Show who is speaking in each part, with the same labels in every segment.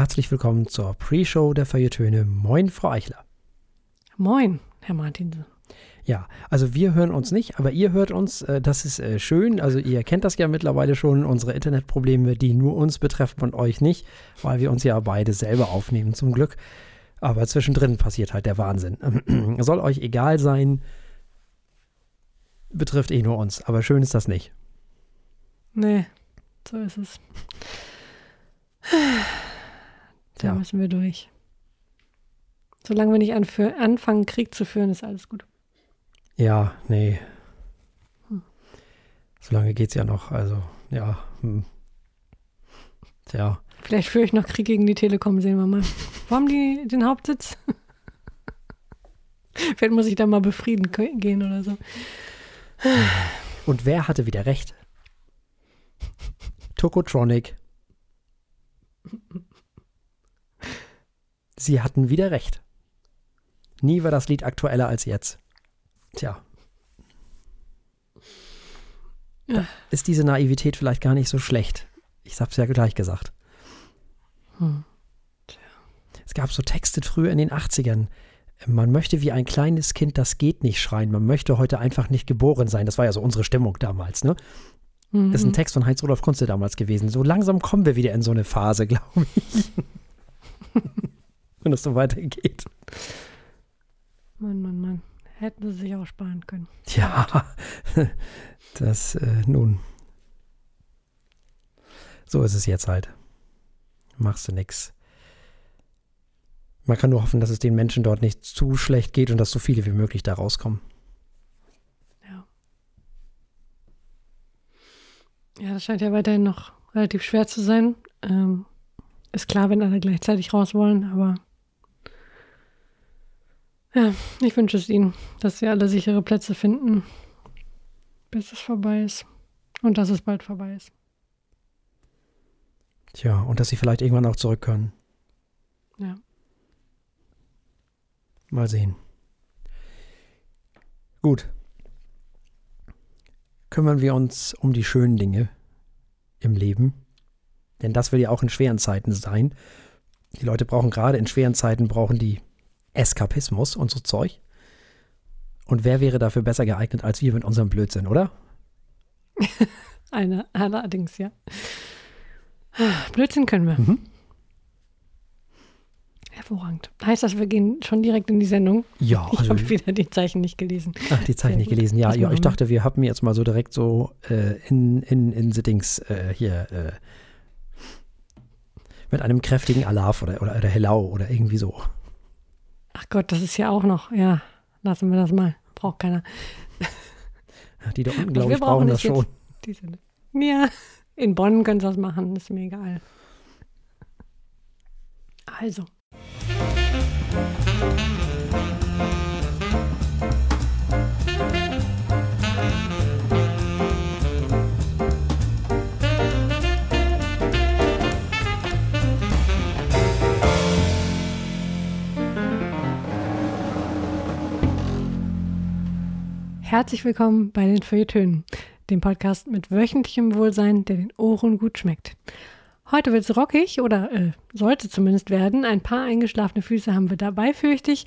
Speaker 1: herzlich willkommen zur Pre-Show der Feuilletöne. Moin, Frau Eichler.
Speaker 2: Moin, Herr Martinsen.
Speaker 1: Ja, also wir hören uns nicht, aber ihr hört uns. Äh, das ist äh, schön. Also ihr kennt das ja mittlerweile schon, unsere Internetprobleme, die nur uns betreffen und euch nicht, weil wir uns ja beide selber aufnehmen, zum Glück. Aber zwischendrin passiert halt der Wahnsinn. Soll euch egal sein, betrifft eh nur uns. Aber schön ist das nicht.
Speaker 2: Nee, so ist es. Da ja. müssen wir durch. Solange wir nicht anfangen, Krieg zu führen, ist alles gut.
Speaker 1: Ja, nee. Hm. Solange es ja noch. Also, ja. Hm. Tja.
Speaker 2: Vielleicht führe ich noch Krieg gegen die Telekom, sehen wir mal. Wo haben die den Hauptsitz? Vielleicht muss ich da mal befrieden gehen oder so.
Speaker 1: Und wer hatte wieder recht? Tokotronic. Sie hatten wieder recht. Nie war das Lied aktueller als jetzt. Tja. Ja. Ist diese Naivität vielleicht gar nicht so schlecht. Ich hab's ja gleich gesagt. Hm. Es gab so Texte früher in den 80ern. Man möchte wie ein kleines Kind, das geht nicht schreien. Man möchte heute einfach nicht geboren sein. Das war ja so unsere Stimmung damals, ne? Mhm. Das ist ein Text von Heinz-Rudolf Kunze damals gewesen. So langsam kommen wir wieder in so eine Phase, glaube ich. Wenn es so weitergeht.
Speaker 2: Mann, Mann, Mann. Hätten sie sich auch sparen können.
Speaker 1: Ja, das äh, nun. So ist es jetzt halt. Machst du nix. Man kann nur hoffen, dass es den Menschen dort nicht zu schlecht geht und dass so viele wie möglich da rauskommen.
Speaker 2: Ja. Ja, das scheint ja weiterhin noch relativ schwer zu sein. Ähm, ist klar, wenn alle gleichzeitig raus wollen, aber ja, ich wünsche es ihnen, dass sie alle sichere Plätze finden, bis es vorbei ist. Und dass es bald vorbei ist.
Speaker 1: Tja, und dass sie vielleicht irgendwann auch zurück können.
Speaker 2: Ja.
Speaker 1: Mal sehen. Gut. Kümmern wir uns um die schönen Dinge im Leben. Denn das will ja auch in schweren Zeiten sein. Die Leute brauchen gerade in schweren Zeiten, brauchen die Eskapismus und so Zeug. Und wer wäre dafür besser geeignet als wir mit unserem Blödsinn, oder?
Speaker 2: Eine, allerdings, ja. Blödsinn können wir. Mhm. Hervorragend. Heißt das, wir gehen schon direkt in die Sendung?
Speaker 1: Ja.
Speaker 2: Ich also, habe wieder die Zeichen nicht gelesen.
Speaker 1: Ach, die Zeichen nicht gelesen. Ja, ja ich dachte, wir haben jetzt mal so direkt so äh, in, in, in Sittings äh, hier äh, mit einem kräftigen Alaf oder, oder, oder Hellau oder irgendwie so.
Speaker 2: Ach Gott, das ist ja auch noch. Ja, lassen wir das mal. Braucht keiner.
Speaker 1: Die da unten, glaube ich, brauchen das schon.
Speaker 2: ja, in Bonn können sie das machen, ist mir egal. Also. Herzlich willkommen bei den Feuilletönen, dem Podcast mit wöchentlichem Wohlsein, der den Ohren gut schmeckt. Heute wird es rockig oder äh, sollte zumindest werden. Ein paar eingeschlafene Füße haben wir dabei, fürchte ich.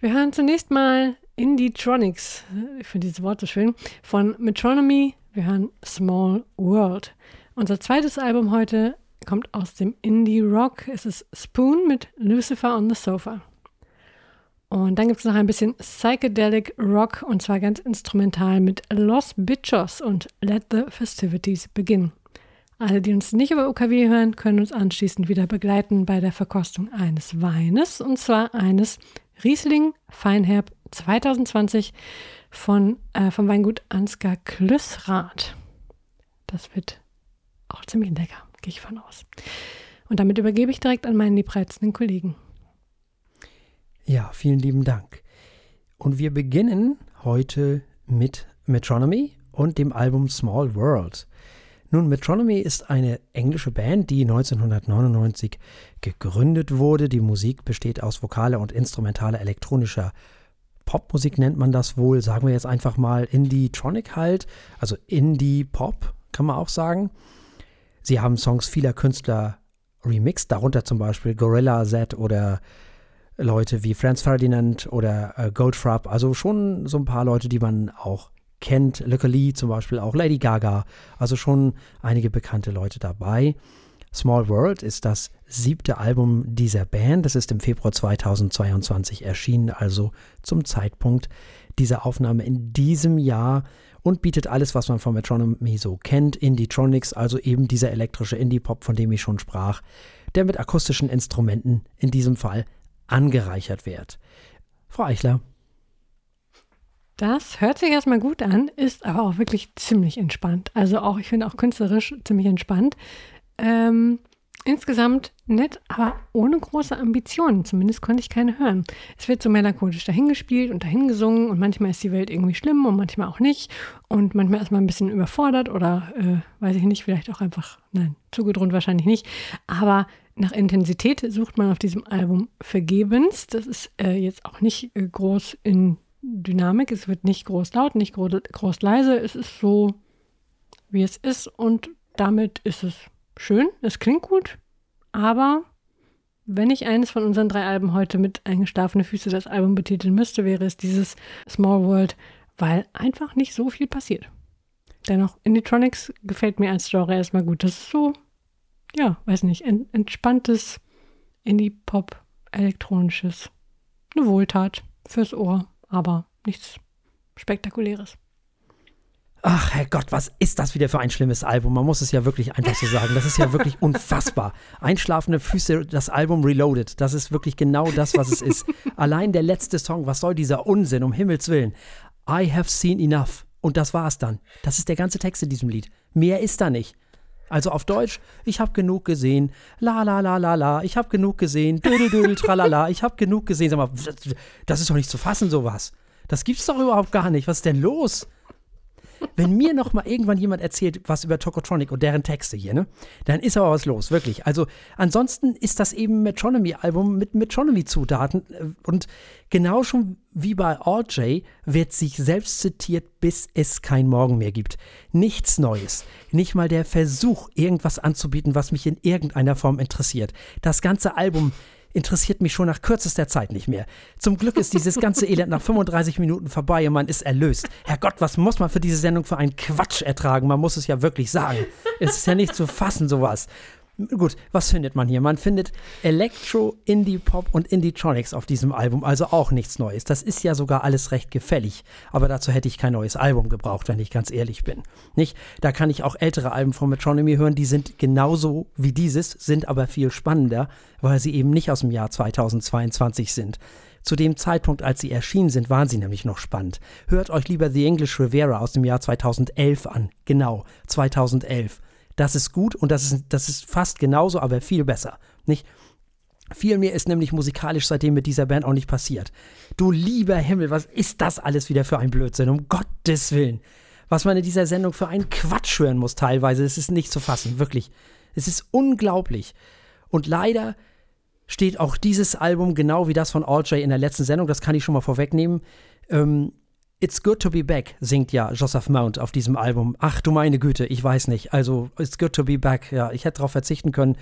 Speaker 2: Wir hören zunächst mal Indie-Tronics, ich finde dieses Wort so schön, von Metronomy. Wir hören Small World. Unser zweites Album heute kommt aus dem Indie-Rock. Es ist Spoon mit Lucifer on the Sofa. Und dann gibt es noch ein bisschen Psychedelic Rock und zwar ganz instrumental mit Los Bichos und Let the Festivities Begin. Alle, die uns nicht über UKW hören, können uns anschließend wieder begleiten bei der Verkostung eines Weines und zwar eines Riesling Feinherb 2020 von, äh, vom Weingut Ansgar Klüssrath. Das wird auch ziemlich lecker, gehe ich von aus. Und damit übergebe ich direkt an meinen liebreizenden Kollegen.
Speaker 1: Ja, vielen lieben Dank. Und wir beginnen heute mit Metronomy und dem Album Small World. Nun, Metronomy ist eine englische Band, die 1999 gegründet wurde. Die Musik besteht aus vokaler und instrumentaler elektronischer Popmusik, nennt man das wohl. Sagen wir jetzt einfach mal Indie-Tronic halt, also Indie-Pop, kann man auch sagen. Sie haben Songs vieler Künstler remixed, darunter zum Beispiel Gorilla Z oder Leute wie Franz Ferdinand oder äh, Goldfrapp, also schon so ein paar Leute, die man auch kennt. Luca Lee zum Beispiel, auch Lady Gaga, also schon einige bekannte Leute dabei. Small World ist das siebte Album dieser Band. Das ist im Februar 2022 erschienen, also zum Zeitpunkt dieser Aufnahme in diesem Jahr und bietet alles, was man von Metronomy so kennt. Indie-Tronics, also eben dieser elektrische Indie-Pop, von dem ich schon sprach, der mit akustischen Instrumenten in diesem Fall angereichert wird. Frau Eichler.
Speaker 2: Das hört sich erstmal gut an, ist aber auch wirklich ziemlich entspannt. Also auch, ich finde auch künstlerisch ziemlich entspannt. Ähm, insgesamt nett, aber ohne große Ambitionen. Zumindest konnte ich keine hören. Es wird so melancholisch dahingespielt und dahingesungen und manchmal ist die Welt irgendwie schlimm und manchmal auch nicht. Und manchmal ist man ein bisschen überfordert oder, äh, weiß ich nicht, vielleicht auch einfach, nein, zugedröhnt wahrscheinlich nicht. Aber nach Intensität sucht man auf diesem Album vergebens. Das ist äh, jetzt auch nicht äh, groß in Dynamik. Es wird nicht groß laut, nicht groß, groß leise. Es ist so, wie es ist. Und damit ist es schön. Es klingt gut. Aber wenn ich eines von unseren drei Alben heute mit eingeschlafene Füße das Album betiteln müsste, wäre es dieses Small World, weil einfach nicht so viel passiert. Dennoch, Indietronics gefällt mir als Genre erstmal gut. Das ist so ja, weiß nicht, ent entspanntes Indie-Pop, elektronisches. Eine Wohltat fürs Ohr, aber nichts Spektakuläres.
Speaker 1: Ach Herrgott, was ist das wieder für ein schlimmes Album? Man muss es ja wirklich einfach so sagen. Das ist ja wirklich unfassbar. Einschlafende Füße, das Album Reloaded. Das ist wirklich genau das, was es ist. Allein der letzte Song, was soll dieser Unsinn, um Himmels Willen? I have seen enough. Und das war's dann. Das ist der ganze Text in diesem Lied. Mehr ist da nicht. Also auf Deutsch, ich habe genug gesehen, la la la la la, ich habe genug gesehen, dödel dödel tralala, ich habe genug gesehen. Sag mal, das ist doch nicht zu fassen, sowas. Das gibt's doch überhaupt gar nicht. Was ist denn los? Wenn mir noch mal irgendwann jemand erzählt, was über Tokotronic und deren Texte hier, ne, dann ist aber was los, wirklich. Also ansonsten ist das eben Metronomy-Album mit Metronomy-Zutaten äh, und genau schon wie bei RJ wird sich selbst zitiert, bis es kein Morgen mehr gibt. Nichts Neues. Nicht mal der Versuch, irgendwas anzubieten, was mich in irgendeiner Form interessiert. Das ganze Album interessiert mich schon nach kürzester Zeit nicht mehr. Zum Glück ist dieses ganze Elend nach 35 Minuten vorbei und man ist erlöst. Herrgott, was muss man für diese Sendung für einen Quatsch ertragen? Man muss es ja wirklich sagen. Es ist ja nicht zu fassen, sowas. Gut, was findet man hier? Man findet Electro, Indie-Pop und Indie-Tronics auf diesem Album, also auch nichts Neues. Das ist ja sogar alles recht gefällig, aber dazu hätte ich kein neues Album gebraucht, wenn ich ganz ehrlich bin. Nicht? Da kann ich auch ältere Alben von Metronomy hören, die sind genauso wie dieses, sind aber viel spannender, weil sie eben nicht aus dem Jahr 2022 sind. Zu dem Zeitpunkt, als sie erschienen sind, waren sie nämlich noch spannend. Hört euch lieber The English Riviera aus dem Jahr 2011 an. Genau, 2011. Das ist gut und das ist, das ist fast genauso, aber viel besser. Nicht? Viel mehr ist nämlich musikalisch seitdem mit dieser Band auch nicht passiert. Du lieber Himmel, was ist das alles wieder für ein Blödsinn? Um Gottes Willen. Was man in dieser Sendung für einen Quatsch hören muss teilweise, es ist nicht zu fassen, wirklich. Es ist unglaublich. Und leider steht auch dieses Album genau wie das von All J in der letzten Sendung, das kann ich schon mal vorwegnehmen, ähm, It's Good to Be Back singt ja Joseph Mount auf diesem Album. Ach du meine Güte, ich weiß nicht. Also, It's Good to Be Back, ja, ich hätte darauf verzichten können.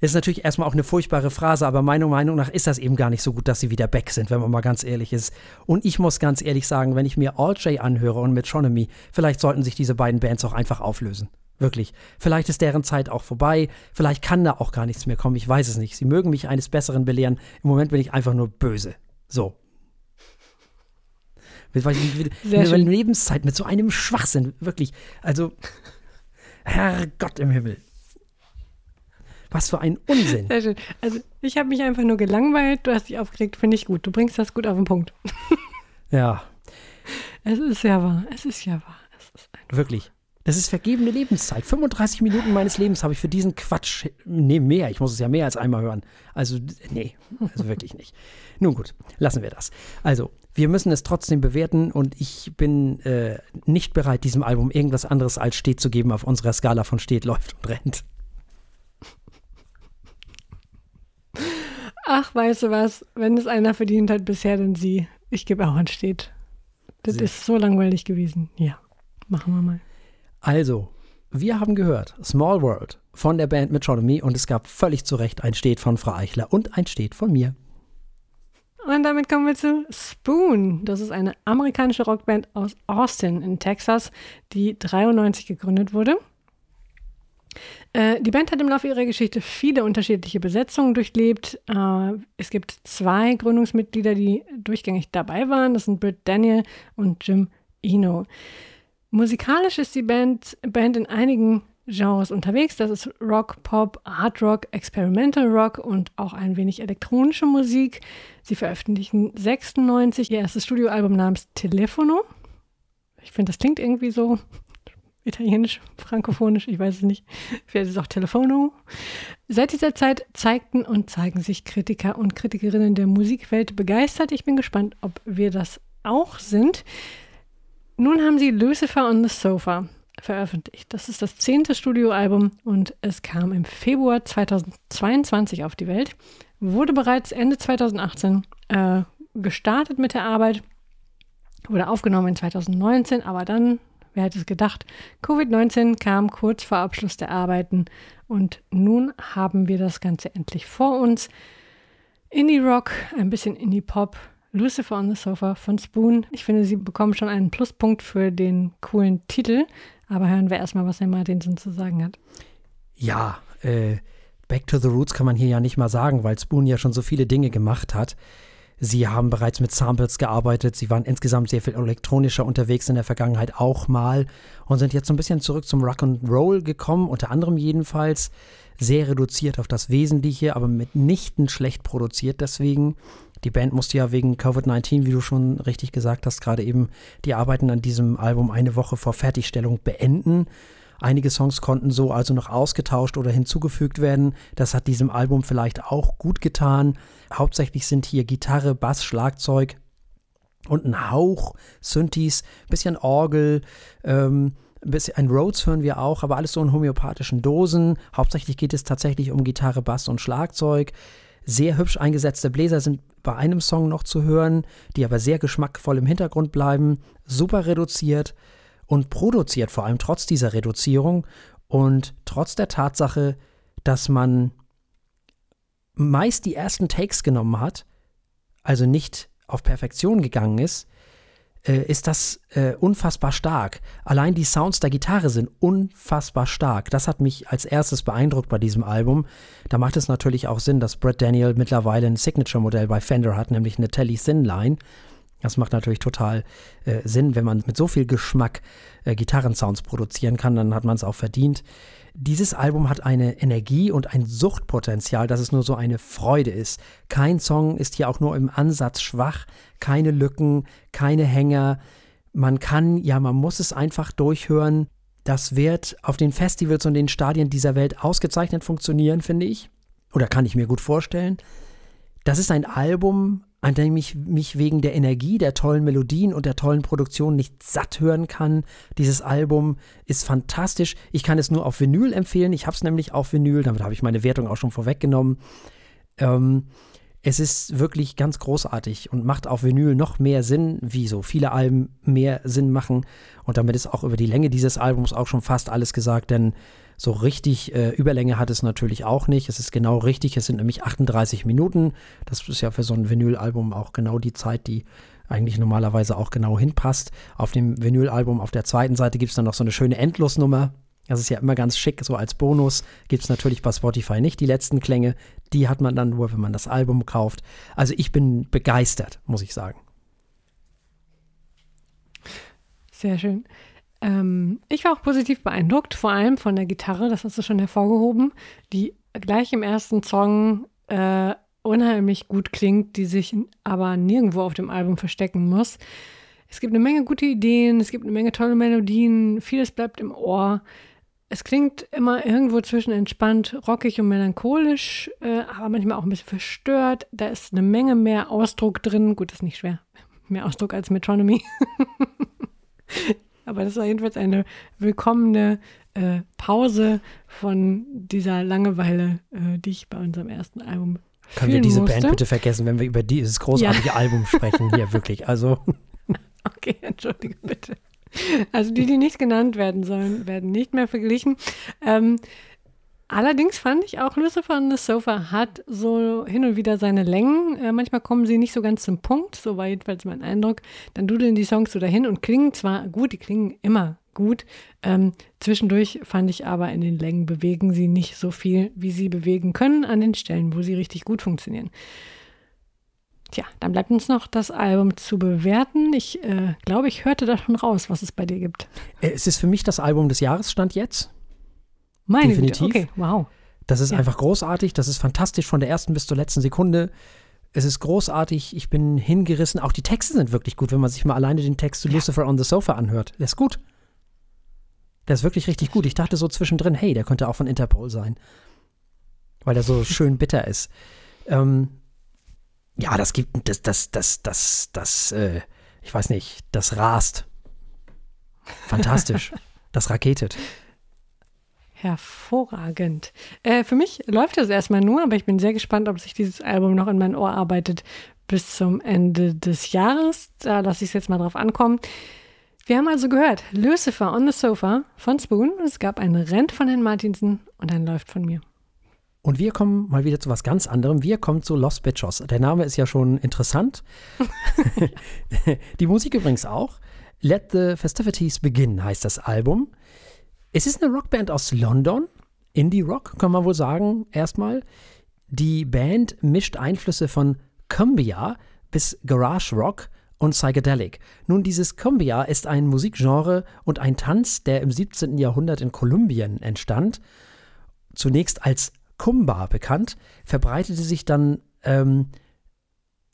Speaker 1: Ist natürlich erstmal auch eine furchtbare Phrase, aber meiner Meinung nach ist das eben gar nicht so gut, dass sie wieder back sind, wenn man mal ganz ehrlich ist. Und ich muss ganz ehrlich sagen, wenn ich mir All J anhöre und Metronomy, vielleicht sollten sich diese beiden Bands auch einfach auflösen. Wirklich. Vielleicht ist deren Zeit auch vorbei. Vielleicht kann da auch gar nichts mehr kommen. Ich weiß es nicht. Sie mögen mich eines Besseren belehren. Im Moment bin ich einfach nur böse. So. Mit, mit, mit Lebenszeit, mit so einem Schwachsinn, wirklich. Also, Herrgott im Himmel. Was für ein Unsinn.
Speaker 2: Sehr schön. Also, ich habe mich einfach nur gelangweilt, du hast dich aufgeregt, finde ich gut. Du bringst das gut auf den Punkt.
Speaker 1: ja.
Speaker 2: Es ist ja wahr, es ist ja wahr.
Speaker 1: Wirklich. Das ist vergebene Lebenszeit. 35 Minuten meines Lebens habe ich für diesen Quatsch. Nee, mehr. Ich muss es ja mehr als einmal hören. Also, nee, also wirklich nicht. Nun gut, lassen wir das. Also, wir müssen es trotzdem bewerten und ich bin äh, nicht bereit, diesem Album irgendwas anderes als steht zu geben auf unserer Skala von steht, läuft und rennt.
Speaker 2: Ach, weißt du was? Wenn es einer verdient hat bisher, dann sie. Ich gebe auch an steht. Das sie. ist so langweilig gewesen. Ja, machen wir mal.
Speaker 1: Also, wir haben gehört Small World von der Band Metronomy und es gab völlig zu Recht ein Steht von Frau Eichler und ein Steht von mir.
Speaker 2: Und damit kommen wir zu Spoon. Das ist eine amerikanische Rockband aus Austin in Texas, die 93 gegründet wurde. Äh, die Band hat im Laufe ihrer Geschichte viele unterschiedliche Besetzungen durchlebt. Äh, es gibt zwei Gründungsmitglieder, die durchgängig dabei waren. Das sind Britt Daniel und Jim Eno. Musikalisch ist die Band, Band in einigen Genres unterwegs. Das ist Rock, Pop, Hard Rock, Experimental Rock und auch ein wenig elektronische Musik. Sie veröffentlichen 96 ihr erstes Studioalbum namens Telefono. Ich finde, das klingt irgendwie so italienisch, frankophonisch, ich weiß es nicht. Vielleicht ist es auch Telefono. Seit dieser Zeit zeigten und zeigen sich Kritiker und Kritikerinnen der Musikwelt begeistert. Ich bin gespannt, ob wir das auch sind. Nun haben sie Lucifer on the Sofa veröffentlicht. Das ist das zehnte Studioalbum und es kam im Februar 2022 auf die Welt. Wurde bereits Ende 2018 äh, gestartet mit der Arbeit, wurde aufgenommen in 2019, aber dann, wer hätte es gedacht, Covid-19 kam kurz vor Abschluss der Arbeiten und nun haben wir das Ganze endlich vor uns. Indie Rock, ein bisschen Indie Pop, Lucifer on the Sofa von Spoon. Ich finde, sie bekommen schon einen Pluspunkt für den coolen Titel. Aber hören wir erstmal, was Herr Martinson zu sagen hat.
Speaker 1: Ja, äh, Back to the Roots kann man hier ja nicht mal sagen, weil Spoon ja schon so viele Dinge gemacht hat. Sie haben bereits mit Samples gearbeitet, sie waren insgesamt sehr viel elektronischer unterwegs in der Vergangenheit auch mal und sind jetzt so ein bisschen zurück zum Rock and Roll gekommen, unter anderem jedenfalls sehr reduziert auf das Wesentliche, aber mitnichten schlecht produziert deswegen. Die Band musste ja wegen Covid-19, wie du schon richtig gesagt hast, gerade eben die Arbeiten an diesem Album eine Woche vor Fertigstellung beenden. Einige Songs konnten so also noch ausgetauscht oder hinzugefügt werden. Das hat diesem Album vielleicht auch gut getan. Hauptsächlich sind hier Gitarre, Bass, Schlagzeug und ein Hauch Synthes, bisschen Orgel, ähm, ein Rhodes hören wir auch, aber alles so in homöopathischen Dosen. Hauptsächlich geht es tatsächlich um Gitarre, Bass und Schlagzeug. Sehr hübsch eingesetzte Bläser sind bei einem Song noch zu hören, die aber sehr geschmackvoll im Hintergrund bleiben. Super reduziert und produziert vor allem trotz dieser Reduzierung und trotz der Tatsache, dass man meist die ersten Takes genommen hat, also nicht auf Perfektion gegangen ist, äh, ist das äh, unfassbar stark. Allein die Sounds der Gitarre sind unfassbar stark. Das hat mich als erstes beeindruckt bei diesem Album. Da macht es natürlich auch Sinn, dass Brett Daniel mittlerweile ein Signature-Modell bei Fender hat, nämlich eine Telly Thin Line. Das macht natürlich total äh, Sinn, wenn man mit so viel Geschmack äh, Gitarrensounds produzieren kann, dann hat man es auch verdient. Dieses Album hat eine Energie und ein Suchtpotenzial, dass es nur so eine Freude ist. Kein Song ist hier auch nur im Ansatz schwach, keine Lücken, keine Hänger. Man kann, ja, man muss es einfach durchhören. Das wird auf den Festivals und den Stadien dieser Welt ausgezeichnet funktionieren, finde ich. Oder kann ich mir gut vorstellen. Das ist ein Album, an dem ich mich wegen der Energie, der tollen Melodien und der tollen Produktion nicht satt hören kann. Dieses Album ist fantastisch. Ich kann es nur auf Vinyl empfehlen. Ich habe es nämlich auf Vinyl, damit habe ich meine Wertung auch schon vorweggenommen. Ähm, es ist wirklich ganz großartig und macht auf Vinyl noch mehr Sinn, wie so viele Alben mehr Sinn machen. Und damit ist auch über die Länge dieses Albums auch schon fast alles gesagt, denn so richtig äh, Überlänge hat es natürlich auch nicht. Es ist genau richtig. Es sind nämlich 38 Minuten. Das ist ja für so ein Vinylalbum auch genau die Zeit, die eigentlich normalerweise auch genau hinpasst. Auf dem Vinylalbum auf der zweiten Seite gibt es dann noch so eine schöne Endlosnummer. Das ist ja immer ganz schick, so als Bonus. Gibt es natürlich bei Spotify nicht die letzten Klänge. Die hat man dann nur, wenn man das Album kauft. Also ich bin begeistert, muss ich sagen.
Speaker 2: Sehr schön. Ähm, ich war auch positiv beeindruckt, vor allem von der Gitarre, das hast du schon hervorgehoben, die gleich im ersten Song äh, unheimlich gut klingt, die sich aber nirgendwo auf dem Album verstecken muss. Es gibt eine Menge gute Ideen, es gibt eine Menge tolle Melodien, vieles bleibt im Ohr. Es klingt immer irgendwo zwischen entspannt, rockig und melancholisch, äh, aber manchmal auch ein bisschen verstört. Da ist eine Menge mehr Ausdruck drin. Gut, das ist nicht schwer. Mehr Ausdruck als Metronomy. Aber das war jedenfalls eine willkommene äh, Pause von dieser Langeweile, äh, die ich bei unserem ersten Album
Speaker 1: Können wir diese musste. Band bitte vergessen, wenn wir über dieses großartige ja. Album sprechen hier wirklich? Also.
Speaker 2: Okay, entschuldige bitte. Also die, die nicht genannt werden sollen, werden nicht mehr verglichen. Ähm, allerdings fand ich auch Lucifer on the Sofa hat so hin und wieder seine Längen. Äh, manchmal kommen sie nicht so ganz zum Punkt, so war jedenfalls mein Eindruck. Dann dudeln die Songs so dahin und klingen zwar gut, die klingen immer gut. Ähm, zwischendurch fand ich aber in den Längen bewegen sie nicht so viel, wie sie bewegen können an den Stellen, wo sie richtig gut funktionieren. Tja, dann bleibt uns noch das Album zu bewerten. Ich äh, glaube, ich hörte da schon raus, was es bei dir gibt.
Speaker 1: Äh, es ist für mich das Album des Jahres, stand jetzt.
Speaker 2: Meine Definitiv. Güte. Okay, wow.
Speaker 1: Das ist ja. einfach großartig, das ist fantastisch von der ersten bis zur letzten Sekunde. Es ist großartig, ich bin hingerissen. Auch die Texte sind wirklich gut, wenn man sich mal alleine den Text zu ja. Lucifer on the Sofa anhört. Der ist gut. Der ist wirklich richtig gut. Ich dachte so zwischendrin, hey, der könnte auch von Interpol sein. Weil der so schön bitter ist. Ähm, ja, das gibt, das, das, das, das, das, äh, ich weiß nicht, das rast. Fantastisch. das raketet.
Speaker 2: Hervorragend. Äh, für mich läuft das erstmal nur, aber ich bin sehr gespannt, ob sich dieses Album noch in mein Ohr arbeitet bis zum Ende des Jahres. Da lasse ich es jetzt mal drauf ankommen. Wir haben also gehört, Lucifer on the Sofa von Spoon. Es gab ein Rent von Herrn Martinsen und ein Läuft von mir.
Speaker 1: Und wir kommen mal wieder zu was ganz anderem. Wir kommen zu Los Bichos. Der Name ist ja schon interessant. Die Musik übrigens auch. Let the Festivities Begin heißt das Album. Es ist eine Rockband aus London. Indie Rock, kann man wohl sagen, erstmal. Die Band mischt Einflüsse von Cumbia bis Garage Rock und Psychedelic. Nun, dieses Cumbia ist ein Musikgenre und ein Tanz, der im 17. Jahrhundert in Kolumbien entstand. Zunächst als Kumba bekannt, verbreitete sich dann ähm,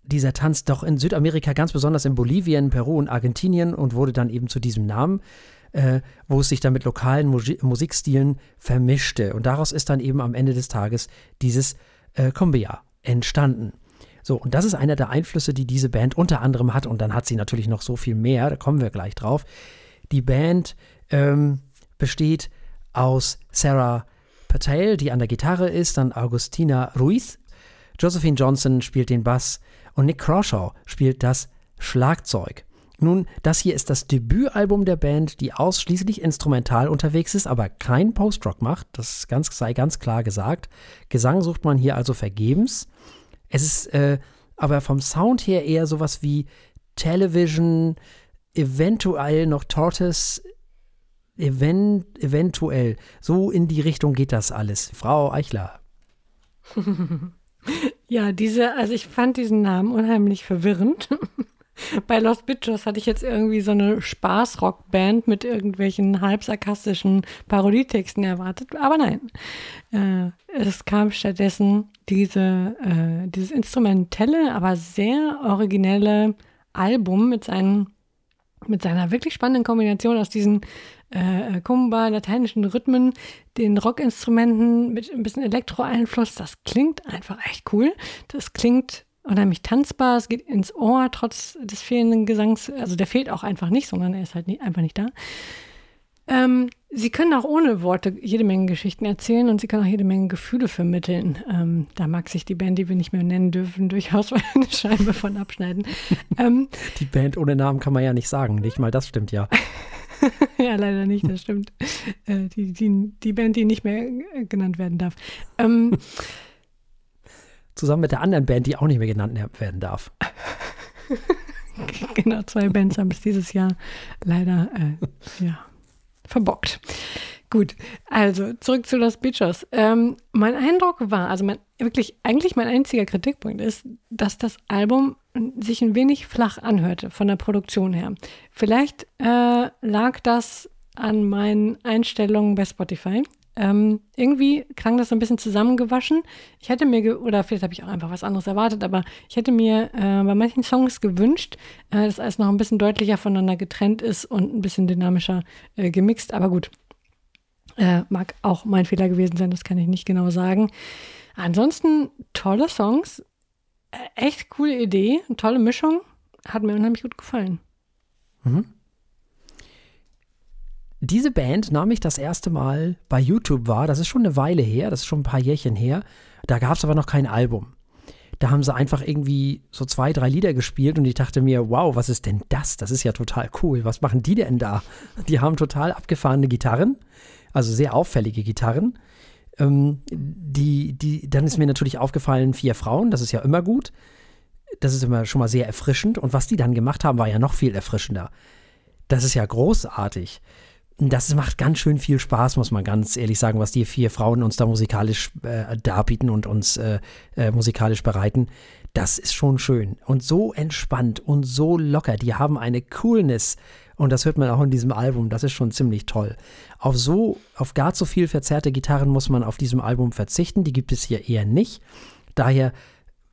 Speaker 1: dieser Tanz doch in Südamerika, ganz besonders in Bolivien, Peru und Argentinien und wurde dann eben zu diesem Namen, äh, wo es sich dann mit lokalen Musi Musikstilen vermischte. Und daraus ist dann eben am Ende des Tages dieses äh, Cumbia entstanden. So, und das ist einer der Einflüsse, die diese Band unter anderem hat. Und dann hat sie natürlich noch so viel mehr, da kommen wir gleich drauf. Die Band ähm, besteht aus Sarah Patel, die an der Gitarre ist, dann Augustina Ruiz, Josephine Johnson spielt den Bass und Nick Crawshaw spielt das Schlagzeug. Nun, das hier ist das Debütalbum der Band, die ausschließlich instrumental unterwegs ist, aber kein Post-Rock macht. Das ganz, sei ganz klar gesagt. Gesang sucht man hier also vergebens. Es ist äh, aber vom Sound her eher sowas wie Television, eventuell noch Tortoise Event, eventuell. So in die Richtung geht das alles. Frau Eichler.
Speaker 2: ja, diese, also ich fand diesen Namen unheimlich verwirrend. Bei Lost Bitches hatte ich jetzt irgendwie so eine Spaßrockband mit irgendwelchen halb sarkastischen Parodietexten erwartet, aber nein. Äh, es kam stattdessen diese, äh, dieses instrumentelle, aber sehr originelle Album mit seinen mit seiner wirklich spannenden Kombination aus diesen äh, Kumba, lateinischen Rhythmen, den Rockinstrumenten mit ein bisschen Elektro-Einfluss. Das klingt einfach echt cool. Das klingt unheimlich tanzbar. Es geht ins Ohr trotz des fehlenden Gesangs. Also der fehlt auch einfach nicht, sondern er ist halt nie, einfach nicht da. Ähm, sie können auch ohne Worte jede Menge Geschichten erzählen und sie können auch jede Menge Gefühle vermitteln. Ähm, da mag sich die Band, die wir nicht mehr nennen dürfen, durchaus eine Scheibe von abschneiden.
Speaker 1: ähm, die Band ohne Namen kann man ja nicht sagen. Nicht mal das stimmt ja.
Speaker 2: ja, leider nicht, das stimmt. Äh, die, die, die Band, die nicht mehr äh, genannt werden darf. Ähm,
Speaker 1: Zusammen mit der anderen Band, die auch nicht mehr genannt werden darf.
Speaker 2: genau, zwei Bands haben es dieses Jahr leider äh, ja, verbockt. Gut, also zurück zu Los Beachers. Ähm, mein Eindruck war, also mein, wirklich, eigentlich mein einziger Kritikpunkt ist, dass das Album sich ein wenig flach anhörte von der Produktion her. Vielleicht äh, lag das an meinen Einstellungen bei Spotify. Ähm, irgendwie klang das so ein bisschen zusammengewaschen. Ich hätte mir, oder vielleicht habe ich auch einfach was anderes erwartet, aber ich hätte mir äh, bei manchen Songs gewünscht, äh, dass alles noch ein bisschen deutlicher voneinander getrennt ist und ein bisschen dynamischer äh, gemixt. Aber gut, äh, mag auch mein Fehler gewesen sein, das kann ich nicht genau sagen. Ansonsten tolle Songs, äh, echt coole Idee, tolle Mischung, hat mir unheimlich gut gefallen. Mhm.
Speaker 1: Diese Band nahm ich das erste Mal bei YouTube wahr. Das ist schon eine Weile her, das ist schon ein paar Jährchen her. Da gab es aber noch kein Album. Da haben sie einfach irgendwie so zwei, drei Lieder gespielt und ich dachte mir, wow, was ist denn das? Das ist ja total cool. Was machen die denn da? Die haben total abgefahrene Gitarren, also sehr auffällige Gitarren. Ähm, die, die, dann ist mir natürlich aufgefallen, vier Frauen, das ist ja immer gut. Das ist immer schon mal sehr erfrischend. Und was die dann gemacht haben, war ja noch viel erfrischender. Das ist ja großartig das macht ganz schön viel Spaß, muss man ganz ehrlich sagen, was die vier Frauen uns da musikalisch äh, darbieten und uns äh, äh, musikalisch bereiten. Das ist schon schön und so entspannt und so locker. Die haben eine Coolness und das hört man auch in diesem Album. Das ist schon ziemlich toll. Auf so, auf gar zu viel verzerrte Gitarren muss man auf diesem Album verzichten. Die gibt es hier eher nicht. Daher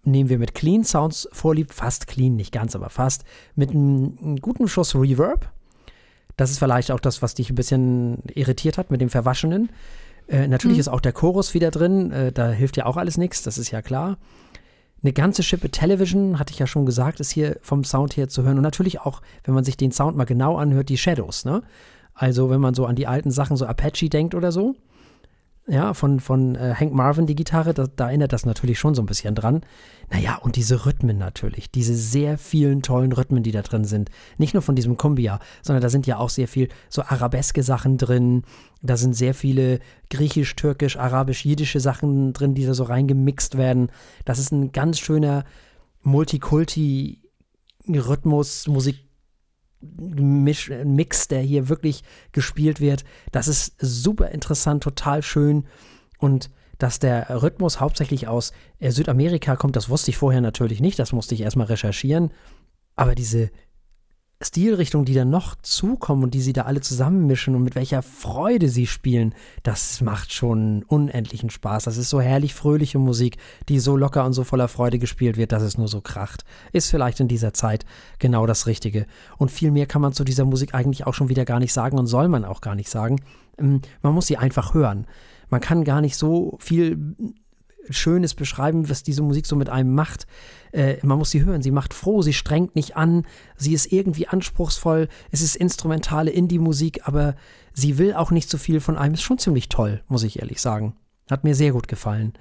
Speaker 1: nehmen wir mit Clean Sounds vorlieb, fast clean, nicht ganz, aber fast, mit einem, einem guten Schuss Reverb das ist vielleicht auch das, was dich ein bisschen irritiert hat mit dem Verwaschenen. Äh, natürlich mhm. ist auch der Chorus wieder drin. Äh, da hilft ja auch alles nichts, das ist ja klar. Eine ganze Schippe Television, hatte ich ja schon gesagt, ist hier vom Sound her zu hören. Und natürlich auch, wenn man sich den Sound mal genau anhört, die Shadows. Ne? Also, wenn man so an die alten Sachen, so Apache denkt oder so, ja, von, von äh, Hank Marvin, die Gitarre, da, da, erinnert das natürlich schon so ein bisschen dran. Naja, und diese Rhythmen natürlich, diese sehr vielen tollen Rhythmen, die da drin sind. Nicht nur von diesem Kumbia, sondern da sind ja auch sehr viel so arabeske Sachen drin. Da sind sehr viele griechisch, türkisch, arabisch, jiddische Sachen drin, die da so reingemixt werden. Das ist ein ganz schöner Multikulti-Rhythmus, Musik, Mix, der hier wirklich gespielt wird. Das ist super interessant, total schön. Und dass der Rhythmus hauptsächlich aus äh, Südamerika kommt, das wusste ich vorher natürlich nicht. Das musste ich erstmal recherchieren. Aber diese Stilrichtungen, die dann noch zukommen und die sie da alle zusammenmischen und mit welcher Freude sie spielen, das macht schon unendlichen Spaß. Das ist so herrlich fröhliche Musik, die so locker und so voller Freude gespielt wird, dass es nur so kracht. Ist vielleicht in dieser Zeit genau das Richtige. Und viel mehr kann man zu dieser Musik eigentlich auch schon wieder gar nicht sagen und soll man auch gar nicht sagen. Ähm, man muss sie einfach hören. Man kann gar nicht so viel Schönes beschreiben, was diese Musik so mit einem macht. Äh, man muss sie hören. Sie macht froh, sie strengt nicht an, sie ist irgendwie anspruchsvoll. Es ist instrumentale Indie-Musik, aber sie will auch nicht so viel von einem. Ist schon ziemlich toll, muss ich ehrlich sagen. Hat mir sehr gut gefallen.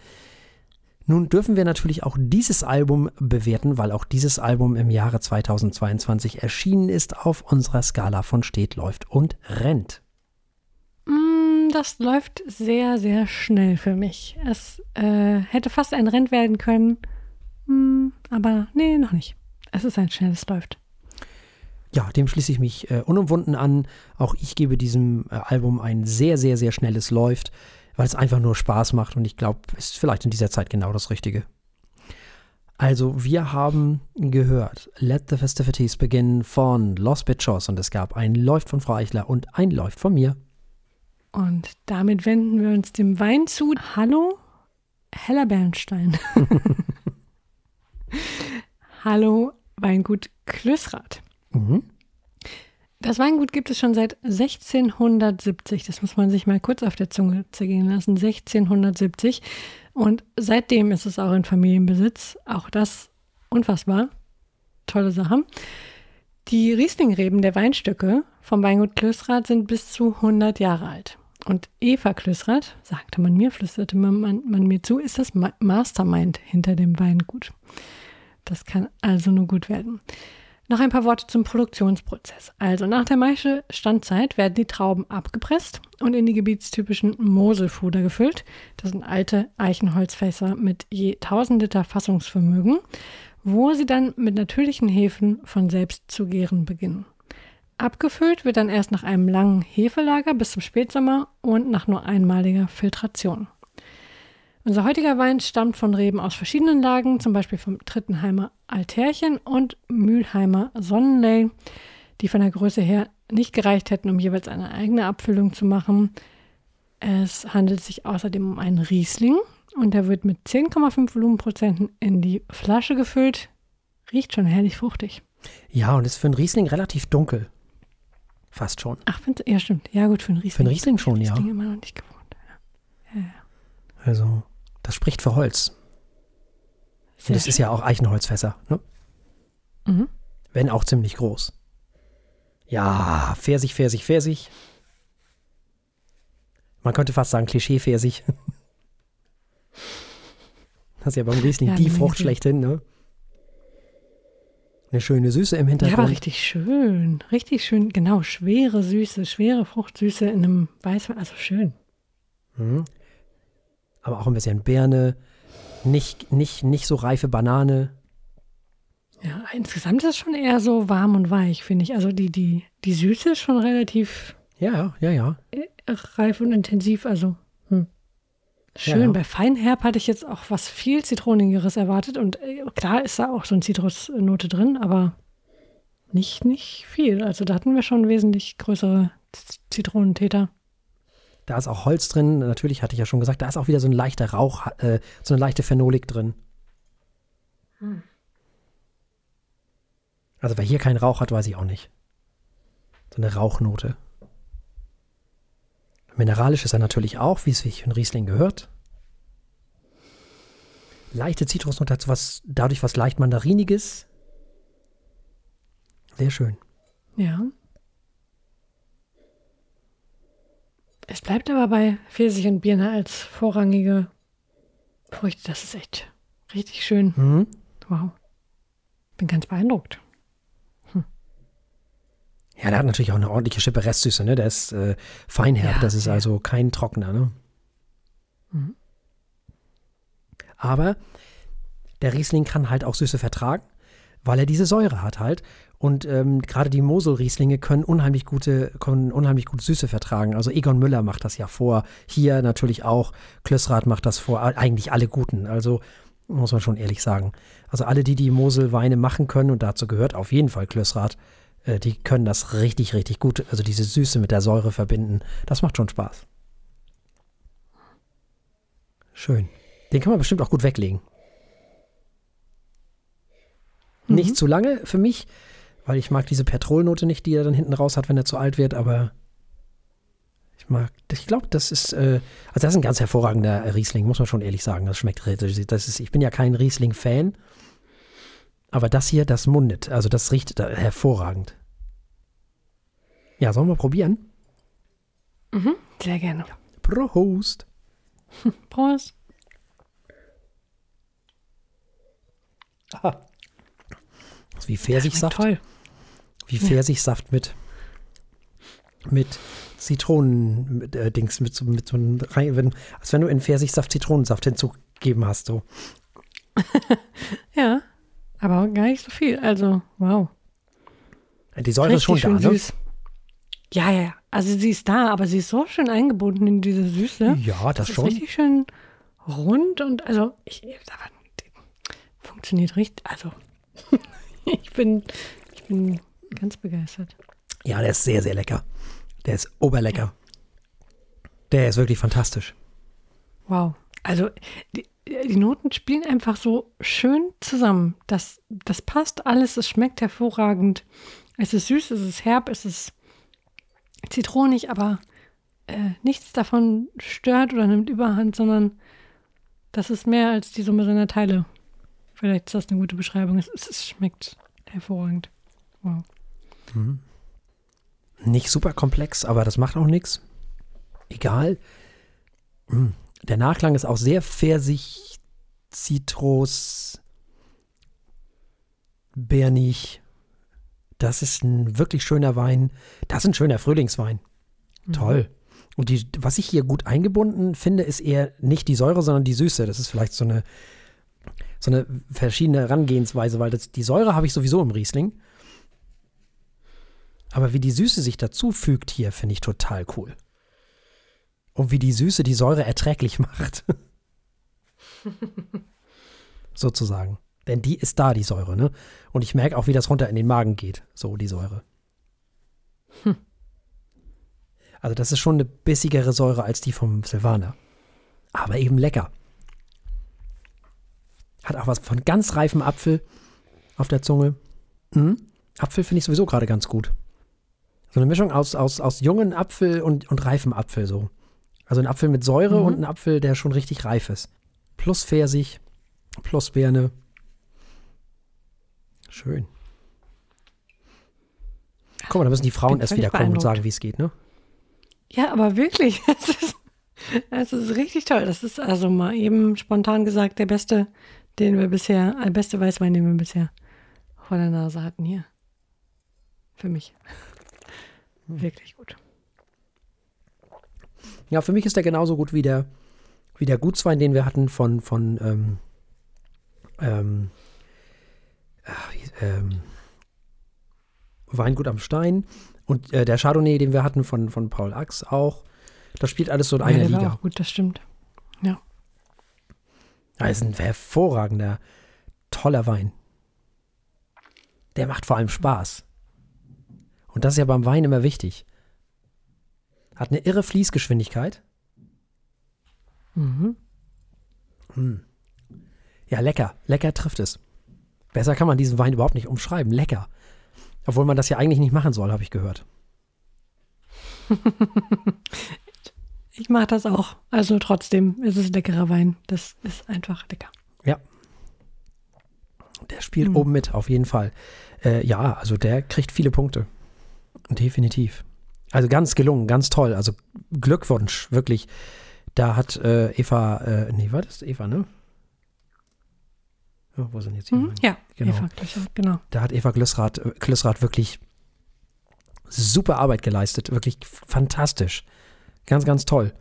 Speaker 1: Nun dürfen wir natürlich auch dieses Album bewerten, weil auch dieses Album im Jahre 2022 erschienen ist auf unserer Skala von steht, läuft und rennt
Speaker 2: das läuft sehr, sehr schnell für mich. Es äh, hätte fast ein Rennen werden können, hm, aber nee, noch nicht. Es ist ein schnelles Läuft.
Speaker 1: Ja, dem schließe ich mich äh, unumwunden an. Auch ich gebe diesem äh, Album ein sehr, sehr, sehr schnelles Läuft, weil es einfach nur Spaß macht und ich glaube, ist vielleicht in dieser Zeit genau das Richtige. Also, wir haben gehört, Let the Festivities Begin von Lost Bitchos und es gab ein Läuft von Frau Eichler und ein Läuft von mir.
Speaker 2: Und damit wenden wir uns dem Wein zu. Hallo, Heller Bernstein. Hallo, Weingut Klösrath. Mhm. Das Weingut gibt es schon seit 1670. Das muss man sich mal kurz auf der Zunge zergehen lassen. 1670. Und seitdem ist es auch in Familienbesitz. Auch das unfassbar. Tolle Sache. Die Rieslingreben der Weinstöcke vom Weingut Klösrath sind bis zu 100 Jahre alt. Und Eva Klösrath, sagte man mir, flüsterte man, man, man, mir zu, ist das Mastermind hinter dem Weingut. Das kann also nur gut werden. Noch ein paar Worte zum Produktionsprozess. Also nach der Maische Standzeit werden die Trauben abgepresst und in die gebietstypischen Moselfuder gefüllt. Das sind alte Eichenholzfässer mit je 1000 Liter Fassungsvermögen, wo sie dann mit natürlichen Hefen von selbst zu gären beginnen. Abgefüllt wird dann erst nach einem langen Hefelager bis zum Spätsommer und nach nur einmaliger Filtration. Unser heutiger Wein stammt von Reben aus verschiedenen Lagen, zum Beispiel vom Trittenheimer Altärchen und Mülheimer Sonnenley, die von der Größe her nicht gereicht hätten, um jeweils eine eigene Abfüllung zu machen. Es handelt sich außerdem um einen Riesling und der wird mit 10,5 Volumenprozenten in die Flasche gefüllt. Riecht schon herrlich fruchtig.
Speaker 1: Ja, und ist für einen Riesling relativ dunkel. Fast schon.
Speaker 2: Ach, ja, stimmt. Ja, gut, für einen Riesling.
Speaker 1: Für einen Riesling schon, ja.
Speaker 2: Das Ding immer noch nicht gewohnt. Ja. Ja,
Speaker 1: Also, das spricht für Holz. Sehr Und das schön. ist ja auch Eichenholzfässer, ne? Mhm. Wenn auch ziemlich groß. Ja, Pfirsich, Pfirsich, Pfirsich. Man könnte fast sagen Klischee-Pfirsich. Das ist ja beim Riesling
Speaker 2: Ja,
Speaker 1: die Frucht schlechthin, ne? Eine schöne Süße im
Speaker 2: Ja,
Speaker 1: Hintergrund.
Speaker 2: aber richtig schön. Richtig schön. Genau, schwere Süße, schwere Fruchtsüße in einem Weißwein. Also schön.
Speaker 1: Mhm. Aber auch ein bisschen Birne, nicht, nicht, nicht so reife Banane.
Speaker 2: Ja, insgesamt ist es schon eher so warm und weich, finde ich. Also die, die, die Süße ist schon relativ
Speaker 1: Ja, ja, ja.
Speaker 2: reif und intensiv. Also. Schön.
Speaker 1: Ja.
Speaker 2: Bei Feinherb hatte ich jetzt auch was viel Zitronigeres erwartet. Und äh, klar ist da auch so eine Zitrusnote drin, aber nicht, nicht viel. Also da hatten wir schon wesentlich größere Zitronentäter.
Speaker 1: Da ist auch Holz drin, natürlich hatte ich ja schon gesagt, da ist auch wieder so ein leichter Rauch, äh, so eine leichte Phenolik drin. Also wer hier keinen Rauch hat, weiß ich auch nicht. So eine Rauchnote. Mineralisch ist er natürlich auch, wie es sich in Riesling gehört. Leichte Zitrusnote hat so was, dadurch was leicht Mandariniges. Sehr schön.
Speaker 2: Ja. Es bleibt aber bei Pfirsich und Birne als vorrangige Früchte. Das ist echt richtig schön.
Speaker 1: Mhm.
Speaker 2: Wow. Bin ganz beeindruckt.
Speaker 1: Ja, der hat natürlich auch eine ordentliche Schippe Restsüße, ne? Der ist äh, feinherb,
Speaker 2: Ja,
Speaker 1: das ist
Speaker 2: ja.
Speaker 1: also kein Trockener, ne?
Speaker 2: Mhm.
Speaker 1: Aber der Riesling kann halt auch Süße vertragen, weil er diese Säure hat halt. Und ähm, gerade die Mosel-Rieslinge können unheimlich gute, können unheimlich gut Süße vertragen. Also Egon Müller macht das ja vor. Hier natürlich auch. Klössrath macht das vor. Eigentlich alle guten. Also muss man schon ehrlich sagen. Also alle, die die Mosel-Weine machen können, und dazu gehört auf jeden Fall Klössrath, äh, die können das richtig, richtig gut. Also diese Süße mit der Säure verbinden. Das macht schon Spaß. Schön. Den kann man bestimmt auch gut weglegen. Nicht zu lange für mich, weil ich mag diese Petrolnote nicht, die er dann hinten raus hat, wenn er zu alt wird, aber ich mag, ich glaube, das ist, äh, also das ist ein ganz hervorragender Riesling, muss man schon ehrlich sagen. Das schmeckt, richtig- das ist, ich bin ja kein Riesling-Fan, aber das hier, das mundet, also das riecht hervorragend. Ja, sollen wir probieren?
Speaker 2: Mhm. Sehr gerne.
Speaker 1: Prost!
Speaker 2: Prost.
Speaker 1: Das ist wie Pfirsichsaft.
Speaker 2: Toll.
Speaker 1: Wie Pfirsichsaft mit, mit Zitronen, mit, äh, Dings, mit so, mit so einem, wenn, als wenn du in Pfirsichsaft Zitronensaft hinzugegeben hast, so.
Speaker 2: Ja. Aber gar nicht so viel. Also, wow.
Speaker 1: Die Säure ist schon da, ne?
Speaker 2: süß. Ja, ja, ja. Also sie ist da, aber sie ist so schön eingebunden in diese Süße.
Speaker 1: Ja, das
Speaker 2: ist
Speaker 1: schon.
Speaker 2: richtig schön rund und also ich, funktioniert richtig. Also ich bin, ich bin ganz begeistert.
Speaker 1: Ja, der ist sehr, sehr lecker. Der ist oberlecker. Der ist wirklich fantastisch.
Speaker 2: Wow. Also die, die Noten spielen einfach so schön zusammen. Das, das passt alles, es schmeckt hervorragend. Es ist süß, es ist herb, es ist zitronig, aber äh, nichts davon stört oder nimmt überhand, sondern das ist mehr als die Summe seiner Teile. Vielleicht ist das eine gute Beschreibung. Es, es, schmeckt hervorragend. Wow.
Speaker 1: Nicht super komplex, aber das macht auch nichts. Egal. Mm. Der Nachklang ist auch sehr Pfirsich, Zitrus, Bernig. Das ist ein wirklich schöner Wein. Das ist ein schöner Frühlingswein. Toll. Und die, was ich hier gut eingebunden finde, ist eher nicht die Säure, sondern die Süße. Das ist vielleicht so eine, so eine verschiedene Herangehensweise, weil das, die Säure habe ich sowieso im Riesling. Aber wie die Süße sich dazu fügt hier, finde ich total cool. Und wie die Süße die Säure erträglich macht. Sozusagen. Denn die ist da, die Säure, ne? Und ich merke auch, wie das runter in den Magen geht. So, die Säure. Also, das ist schon eine bissigere Säure als die vom Silvaner. Aber eben lecker. Hat auch was von ganz reifem Apfel auf der Zunge. Mhm. Apfel finde ich sowieso gerade ganz gut. So eine Mischung aus, aus, aus jungen Apfel und, und reifem Apfel so. Also ein Apfel mit Säure
Speaker 2: Mhm.
Speaker 1: und ein Apfel, der schon richtig reif ist. Plus Pfirsich, plus Birne. Schön. Guck mal, da müssen die Frauen erst
Speaker 2: völlig
Speaker 1: wieder kommen und sagen, wie es geht, ne?
Speaker 2: Ja, aber wirklich, es ist, Es ist richtig toll. Das ist also mal eben spontan gesagt der beste, den wir bisher, der beste Weißwein, den wir bisher vor der Nase hatten hier. Für mich. Wirklich gut.
Speaker 1: Ja, für mich ist der genauso gut wie der, wie der Gutswein, den wir hatten von, von ähm, ähm, wie- ähm, Weingut am Stein und äh, der Chardonnay, den wir hatten von, von Paul Ax auch. Das spielt alles so in einer
Speaker 2: ja, war
Speaker 1: Liga.
Speaker 2: auch gut, das stimmt.
Speaker 1: Ja, ist ein hervorragender, toller Wein. Der macht vor allem Spaß. Und das ist ja beim Wein immer wichtig. Hat eine irre Fließgeschwindigkeit.
Speaker 2: Mhm.
Speaker 1: Ja, lecker. Lecker trifft es. Besser kann man diesen Wein überhaupt nicht umschreiben. Lecker. Obwohl man das ja eigentlich nicht machen soll, habe ich gehört.
Speaker 2: Ich mache das auch. Also trotzdem ist es leckerer Wein. Das ist einfach lecker.
Speaker 1: Der spielt
Speaker 2: Mhm.
Speaker 1: oben mit, auf jeden Fall. Äh, ja, also der kriegt viele Punkte. Definitiv. Also ganz gelungen, ganz toll. Also Glückwunsch, wirklich. Da hat äh, Eva, äh, nee, war das Eva, ne? Ja, wo sind jetzt die
Speaker 2: Mhm. Ja,
Speaker 1: Genau.
Speaker 2: Eva Klössert, genau.
Speaker 1: Da hat Eva Glüssrath, äh, Klüssrath wirklich super Arbeit geleistet. Wirklich fantastisch. Ganz, ganz toll.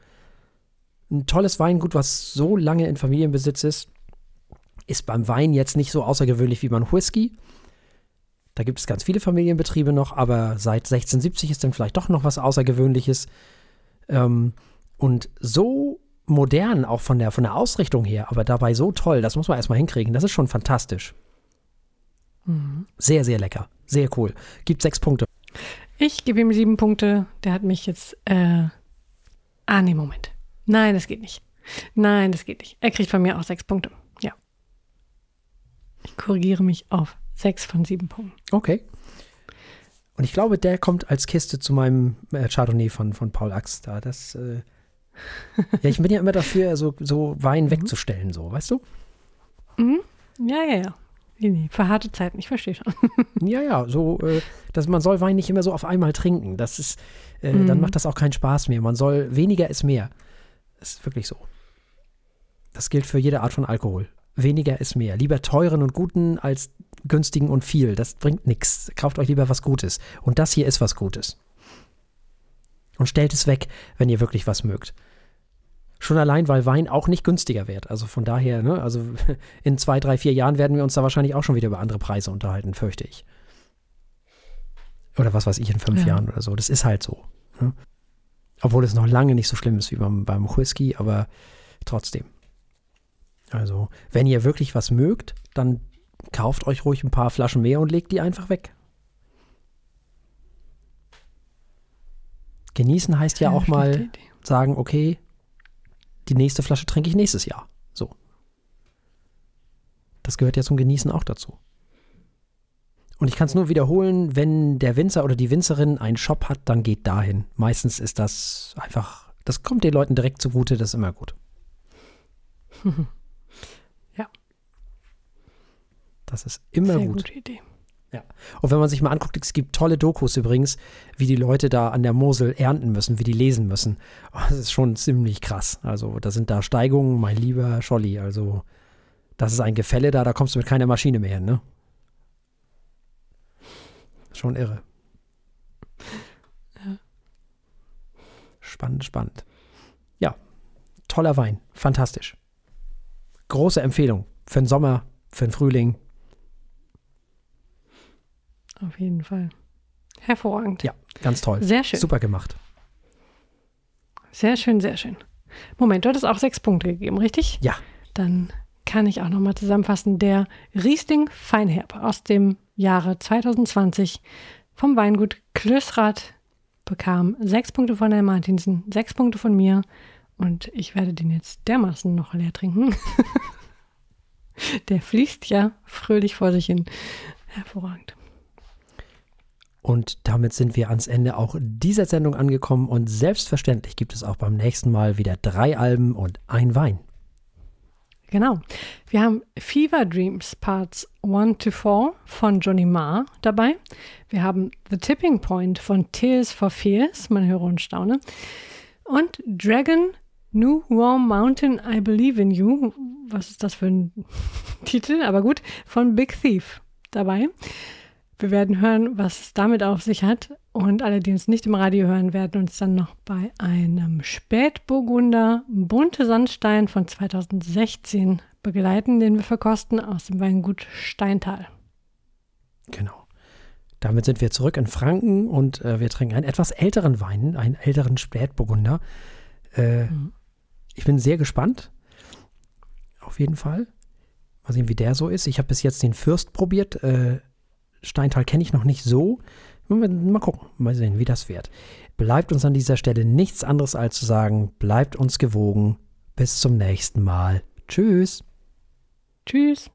Speaker 1: Ein tolles Weingut, was so lange in Familienbesitz ist, ist beim Wein jetzt nicht so außergewöhnlich wie beim Whisky. Da gibt es ganz viele Familienbetriebe noch, aber seit 1670 ist dann vielleicht doch noch was Außergewöhnliches. Ähm, und so modern, auch von der, von der Ausrichtung her, aber dabei so toll, das muss man erstmal hinkriegen. Das ist schon fantastisch.
Speaker 2: Mhm.
Speaker 1: Sehr, sehr lecker. Sehr cool. Gibt sechs Punkte.
Speaker 2: Ich gebe ihm sieben Punkte. Der hat mich jetzt. Äh, ah, nee, Moment. Nein, das geht nicht. Nein, das geht nicht. Er kriegt von mir auch sechs Punkte. Ja. Ich korrigiere mich auf sechs von sieben Punkten.
Speaker 1: Okay. Und ich glaube, der kommt als Kiste zu meinem äh, Chardonnay von, von Paul Ax da. Das, äh, ja, ich bin ja immer dafür, so, so Wein wegzustellen, so, weißt du?
Speaker 2: Mhm. Ja, ja, ja. Nee, nee, für harte Zeiten, ich verstehe schon.
Speaker 1: Ja, ja, so, äh, dass man soll Wein nicht immer so auf einmal trinken. Das ist, äh,
Speaker 2: Mhm.
Speaker 1: dann macht das auch keinen Spaß mehr. Man soll, weniger ist mehr. Das ist wirklich so. Das gilt für jede Art von Alkohol. Weniger ist mehr. Lieber teuren und guten als günstigen und viel. Das bringt nichts. Kauft euch lieber was Gutes. Und das hier ist was Gutes. Und stellt es weg, wenn ihr wirklich was mögt. Schon allein, weil Wein auch nicht günstiger wird. Also von daher, ne, also in zwei, drei, vier Jahren werden wir uns da wahrscheinlich auch schon wieder über andere Preise unterhalten, fürchte ich. Oder was weiß ich, in fünf
Speaker 2: Ja.
Speaker 1: Jahren oder so. Das ist halt so. Ne? Obwohl es noch lange nicht so schlimm ist wie beim, beim Whisky, aber trotzdem. Also, wenn ihr wirklich was mögt, dann kauft euch ruhig ein paar Flaschen mehr und legt die einfach weg. Genießen heißt ja auch mal
Speaker 2: Idee.
Speaker 1: sagen, okay, die nächste Flasche trinke ich nächstes Jahr. So. Das gehört ja zum Genießen auch dazu. Und ich kann es nur wiederholen, wenn der Winzer oder die Winzerin einen Shop hat, dann geht dahin. Meistens ist das einfach, das kommt den Leuten direkt zugute, das ist immer gut.
Speaker 2: Ja.
Speaker 1: Das ist immer
Speaker 2: Sehr
Speaker 1: gut.
Speaker 2: gute Idee.
Speaker 1: Und wenn man sich mal anguckt, es gibt tolle Dokus übrigens, wie die Leute da an der Mosel ernten müssen, wie die lesen müssen. Oh, Das ist schon ziemlich krass. Also da sind da Steigungen, mein lieber Scholli. Also das ist ein Gefälle da, da kommst du mit keiner Maschine mehr hin, ne? Schon irre. Spannend, spannend. Ja, toller Wein, fantastisch. Große Empfehlung für den Sommer, für den Frühling.
Speaker 2: Auf jeden Fall. Hervorragend.
Speaker 1: Ja, ganz toll.
Speaker 2: Sehr schön.
Speaker 1: Super gemacht.
Speaker 2: Sehr schön, sehr schön. Moment, du hattest auch sechs Punkte gegeben, richtig?
Speaker 1: Ja.
Speaker 2: Dann kann ich auch nochmal zusammenfassen. Der Riesling Feinherb aus dem Jahre 2020 vom Weingut Klößrath bekam sechs Punkte von Herrn Martinsen, sechs Punkte von mir und ich werde den jetzt dermaßen noch leer trinken. Der fließt ja fröhlich vor sich hin. Hervorragend.
Speaker 1: Und damit sind wir ans Ende auch dieser Sendung angekommen und selbstverständlich gibt es auch beim nächsten Mal wieder drei Alben und ein Wein.
Speaker 2: Genau. Wir haben Fever Dreams Parts 1 to 4 von Johnny Marr dabei. Wir haben The Tipping Point von Tears for Fears, man höre und staune. Und Dragon New Warm Mountain, I Believe in You. Was ist das für ein Titel? Aber gut, von Big Thief dabei. Wir werden hören, was es damit auf sich hat. Und alle, die uns nicht im Radio hören, werden uns dann noch bei einem Spätburgunder Bunte Sandstein von 2016 begleiten, den wir verkosten aus dem Weingut Steintal.
Speaker 1: Genau. Damit sind wir zurück in Franken und äh, wir trinken einen etwas älteren Wein, einen älteren Spätburgunder. Äh, mhm. Ich bin sehr gespannt. Auf jeden Fall. Mal sehen, wie der so ist. Ich habe bis jetzt den Fürst probiert. Äh, Steintal kenne ich noch nicht so. Mal gucken, mal sehen, wie das wird. Bleibt uns an dieser Stelle nichts anderes als zu sagen, bleibt uns gewogen. Bis zum nächsten Mal. Tschüss.
Speaker 2: Tschüss.